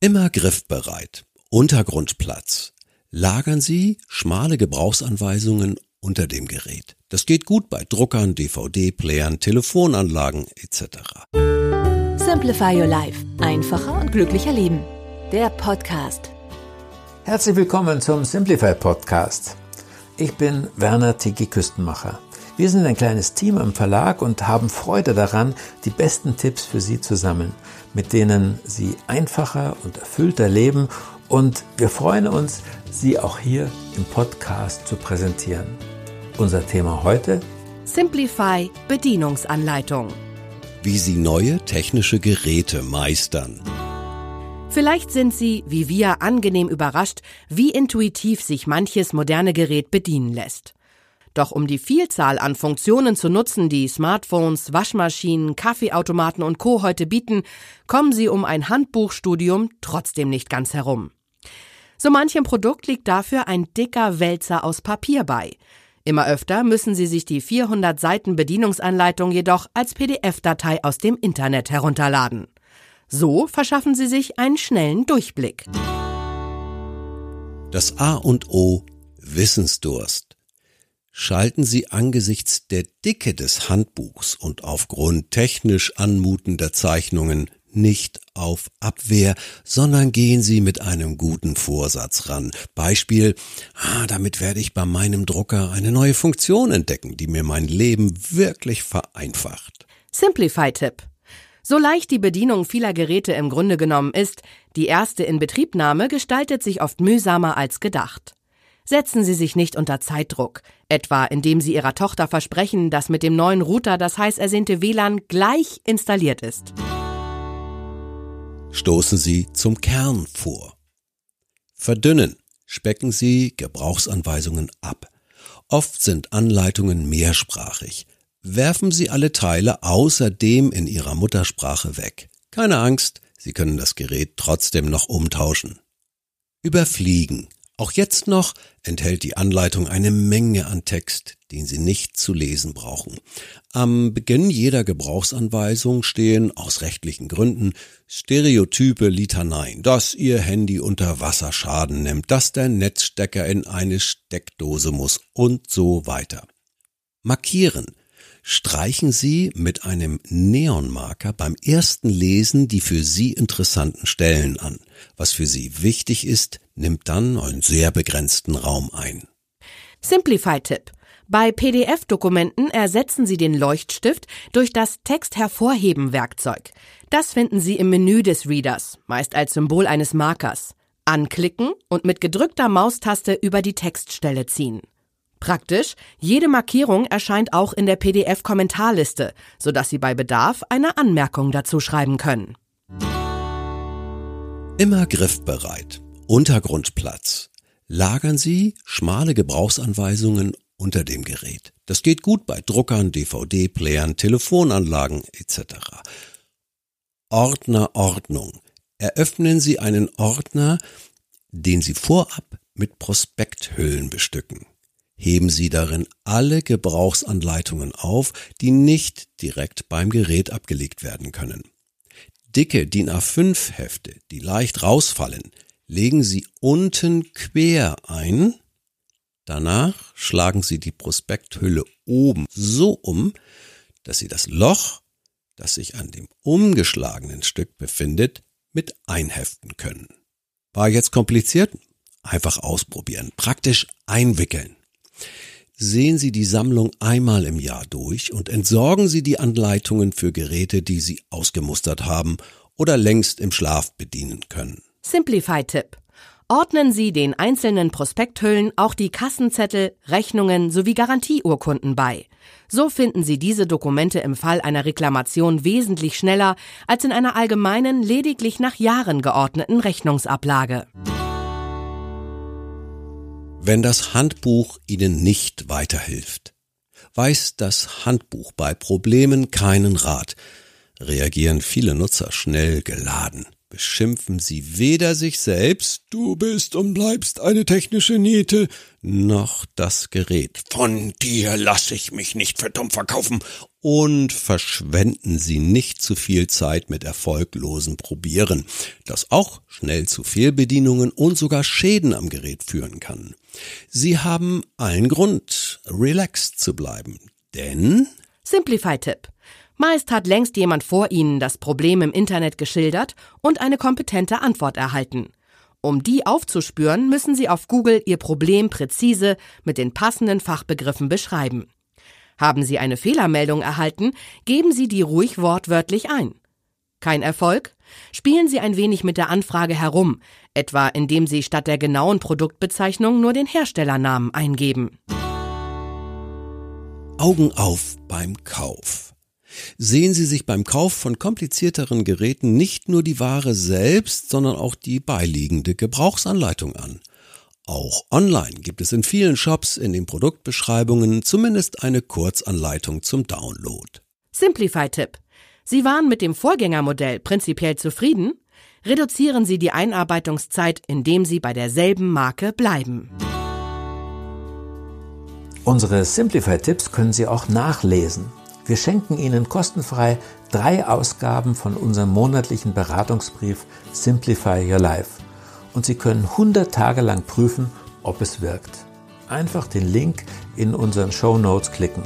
Immer griffbereit. Untergrundplatz. Lagern Sie schmale Gebrauchsanweisungen unter dem Gerät. Das geht gut bei Druckern, DVD-Playern, Telefonanlagen etc. Simplify Your Life. Einfacher und glücklicher Leben. Der Podcast. Herzlich willkommen zum Simplify Podcast. Ich bin Werner Tiki Küstenmacher. Wir sind ein kleines Team im Verlag und haben Freude daran, die besten Tipps für Sie zu sammeln, mit denen Sie einfacher und erfüllter leben und wir freuen uns, Sie auch hier im Podcast zu präsentieren. Unser Thema heute? Simplify Bedienungsanleitung. Wie Sie neue technische Geräte meistern. Vielleicht sind Sie, wie wir, angenehm überrascht, wie intuitiv sich manches moderne Gerät bedienen lässt. Doch um die Vielzahl an Funktionen zu nutzen, die Smartphones, Waschmaschinen, Kaffeeautomaten und Co. heute bieten, kommen Sie um ein Handbuchstudium trotzdem nicht ganz herum. So manchem Produkt liegt dafür ein dicker Wälzer aus Papier bei. Immer öfter müssen Sie sich die 400 Seiten Bedienungsanleitung jedoch als PDF-Datei aus dem Internet herunterladen. So verschaffen Sie sich einen schnellen Durchblick. Das A und O Wissensdurst. Schalten Sie angesichts der Dicke des Handbuchs und aufgrund technisch anmutender Zeichnungen nicht auf Abwehr, sondern gehen Sie mit einem guten Vorsatz ran. Beispiel, ah, damit werde ich bei meinem Drucker eine neue Funktion entdecken, die mir mein Leben wirklich vereinfacht. Simplify-Tipp. So leicht die Bedienung vieler Geräte im Grunde genommen ist, die erste Inbetriebnahme gestaltet sich oft mühsamer als gedacht. Setzen Sie sich nicht unter Zeitdruck, etwa indem Sie Ihrer Tochter versprechen, dass mit dem neuen Router das heiß ersehnte WLAN gleich installiert ist. Stoßen Sie zum Kern vor. Verdünnen, specken Sie Gebrauchsanweisungen ab. Oft sind Anleitungen mehrsprachig. Werfen Sie alle Teile außerdem in Ihrer Muttersprache weg. Keine Angst, Sie können das Gerät trotzdem noch umtauschen. Überfliegen. Auch jetzt noch enthält die Anleitung eine Menge an Text, den Sie nicht zu lesen brauchen. Am Beginn jeder Gebrauchsanweisung stehen aus rechtlichen Gründen stereotype Litaneien, dass Ihr Handy unter Wasser Schaden nimmt, dass der Netzstecker in eine Steckdose muss und so weiter. Markieren streichen Sie mit einem Neonmarker beim ersten Lesen die für Sie interessanten Stellen an. Was für Sie wichtig ist, nimmt dann einen sehr begrenzten Raum ein. Simplify-Tipp. Bei PDF-Dokumenten ersetzen Sie den Leuchtstift durch das Text-Hervorheben-Werkzeug. Das finden Sie im Menü des Readers, meist als Symbol eines Markers. Anklicken und mit gedrückter Maustaste über die Textstelle ziehen. Praktisch, jede Markierung erscheint auch in der PDF-Kommentarliste, sodass Sie bei Bedarf eine Anmerkung dazu schreiben können. Immer griffbereit. Untergrundplatz. Lagern Sie schmale Gebrauchsanweisungen unter dem Gerät. Das geht gut bei Druckern, DVD-Playern, Telefonanlagen etc. Ordner Ordnung. Eröffnen Sie einen Ordner, den Sie vorab mit Prospekthüllen bestücken heben Sie darin alle Gebrauchsanleitungen auf, die nicht direkt beim Gerät abgelegt werden können. Dicke DIN A5 Hefte, die leicht rausfallen, legen Sie unten quer ein. Danach schlagen Sie die Prospekthülle oben so um, dass Sie das Loch, das sich an dem umgeschlagenen Stück befindet, mit einheften können. War jetzt kompliziert? Einfach ausprobieren. Praktisch einwickeln. Sehen Sie die Sammlung einmal im Jahr durch und entsorgen Sie die Anleitungen für Geräte, die Sie ausgemustert haben oder längst im Schlaf bedienen können. Simplify-Tipp. Ordnen Sie den einzelnen Prospekthüllen auch die Kassenzettel, Rechnungen sowie Garantieurkunden bei. So finden Sie diese Dokumente im Fall einer Reklamation wesentlich schneller als in einer allgemeinen, lediglich nach Jahren geordneten Rechnungsablage. Wenn das Handbuch Ihnen nicht weiterhilft, weiß das Handbuch bei Problemen keinen Rat, reagieren viele Nutzer schnell geladen beschimpfen sie weder sich selbst, du bist und bleibst eine technische Niete, noch das Gerät. Von dir lass ich mich nicht für dumm verkaufen. Und verschwenden sie nicht zu viel Zeit mit erfolglosen Probieren, das auch schnell zu Fehlbedienungen und sogar Schäden am Gerät führen kann. Sie haben allen Grund, relaxed zu bleiben, denn Simplify-Tipp. Meist hat längst jemand vor Ihnen das Problem im Internet geschildert und eine kompetente Antwort erhalten. Um die aufzuspüren, müssen Sie auf Google Ihr Problem präzise mit den passenden Fachbegriffen beschreiben. Haben Sie eine Fehlermeldung erhalten, geben Sie die ruhig wortwörtlich ein. Kein Erfolg? Spielen Sie ein wenig mit der Anfrage herum, etwa indem Sie statt der genauen Produktbezeichnung nur den Herstellernamen eingeben. Augen auf beim Kauf sehen Sie sich beim Kauf von komplizierteren Geräten nicht nur die Ware selbst, sondern auch die beiliegende Gebrauchsanleitung an. Auch online gibt es in vielen Shops in den Produktbeschreibungen zumindest eine Kurzanleitung zum Download. Simplify-Tipp. Sie waren mit dem Vorgängermodell prinzipiell zufrieden? Reduzieren Sie die Einarbeitungszeit, indem Sie bei derselben Marke bleiben. Unsere Simplify-Tipps können Sie auch nachlesen. Wir schenken Ihnen kostenfrei drei Ausgaben von unserem monatlichen Beratungsbrief Simplify Your Life und Sie können 100 Tage lang prüfen, ob es wirkt. Einfach den Link in unseren Show Notes klicken.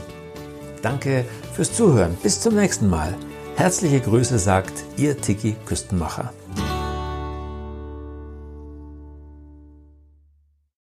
Danke fürs Zuhören. Bis zum nächsten Mal. Herzliche Grüße sagt Ihr Tiki Küstenmacher.